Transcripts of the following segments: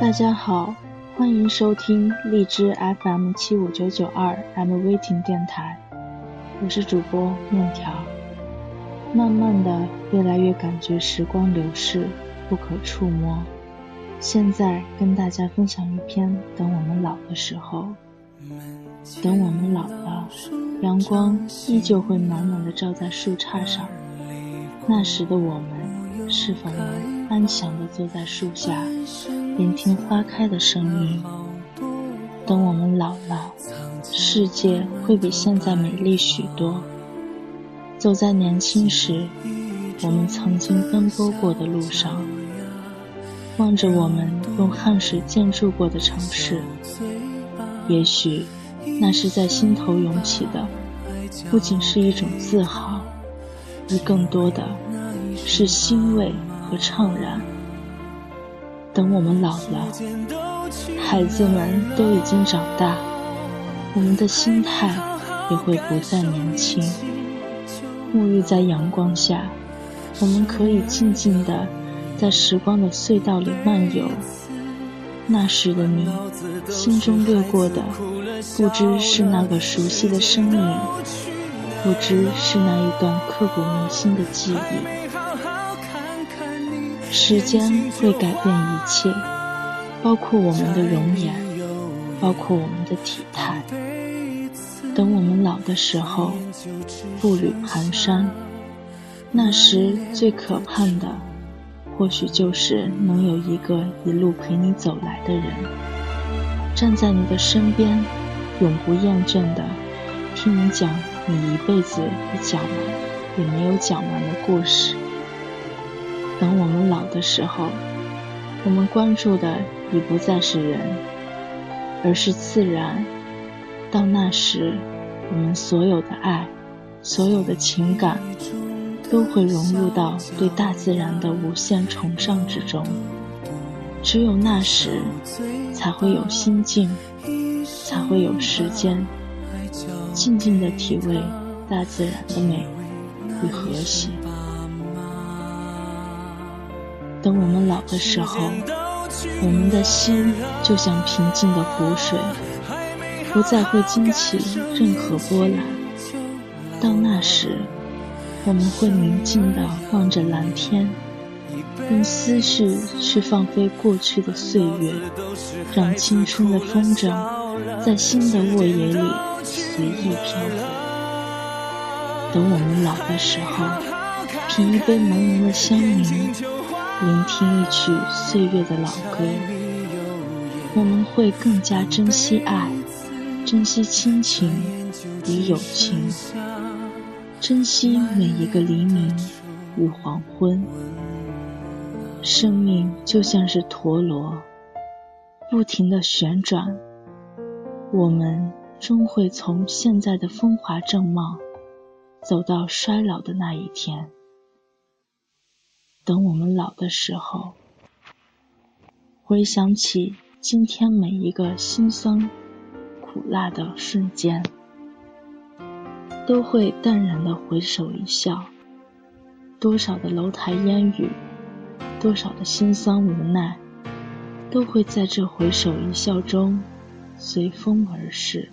大家好，欢迎收听荔枝 FM 七五九九二 M Waiting 电台，我是主播面条。慢慢的，越来越感觉时光流逝，不可触摸。现在跟大家分享一篇：等我们老的时候，等我们老了，阳光依旧会暖暖的照在树杈上。那时的我们，是否能安详的坐在树下，聆听花开的声音？等我们老了，世界会比现在美丽许多。走在年轻时，我们曾经奔波过的路上。望着我们用汗水建筑过的城市，也许那是在心头涌起的，不仅是一种自豪，而更多的是欣慰和怅然。等我们老了，孩子们都已经长大，我们的心态也会不再年轻。沐浴在阳光下，我们可以静静的。在时光的隧道里漫游，那时的你，心中掠过的，不知是那个熟悉的身影，不知是那一段刻骨铭心的记忆。时间会改变一切，包括我们的容颜，包括我们的体态。等我们老的时候，步履蹒跚，那时最可盼的。或许就是能有一个一路陪你走来的人，站在你的身边，永不厌倦的听你讲你一辈子也讲完也没有讲完的故事。等我们老的时候，我们关注的已不再是人，而是自然。到那时，我们所有的爱，所有的情感。都会融入到对大自然的无限崇尚之中。只有那时，才会有心境，才会有时间，静静的体味大自然的美与和谐。等我们老的时候，我们的心就像平静的湖水，不再会惊起任何波澜。到那时。我们会宁静地望着蓝天，用思绪去放飞过去的岁月，让青春的风筝在新的沃野里随意漂浮。等我们老的时候，品一杯浓浓的香茗，聆听一曲岁月的老歌，我们会更加珍惜爱，珍惜亲情与友情。珍惜每一个黎明与黄昏，生命就像是陀螺，不停的旋转。我们终会从现在的风华正茂，走到衰老的那一天。等我们老的时候，回想起今天每一个辛酸苦辣的瞬间。都会淡然的回首一笑，多少的楼台烟雨，多少的心酸无奈，都会在这回首一笑中随风而逝。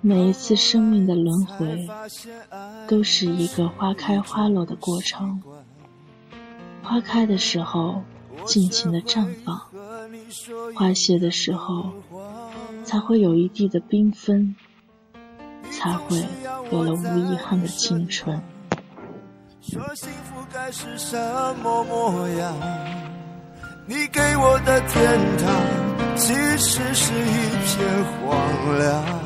每一次生命的轮回，都是一个花开花落的过程。花开的时候，尽情的绽放；花谢的时候，才会有一地的缤纷。才会有了无遗憾的青春。说幸福该是什么模样？你给我的天堂，其实是一片荒凉。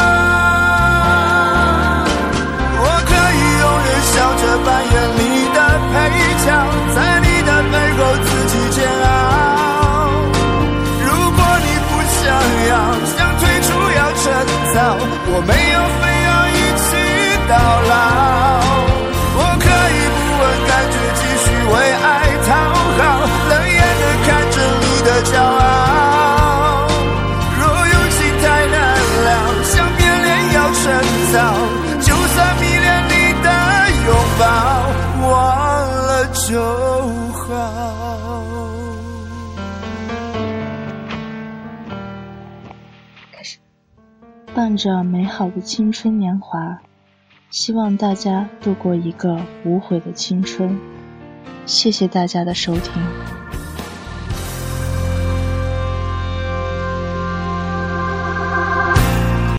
我没有非要一起到老，我可以不问感觉，继续为爱讨好，冷眼的看着你的骄傲。若用情太难了，想变脸要趁早，就算迷恋你的拥抱，忘了就好。伴着美好的青春年华，希望大家度过一个无悔的青春。谢谢大家的收听。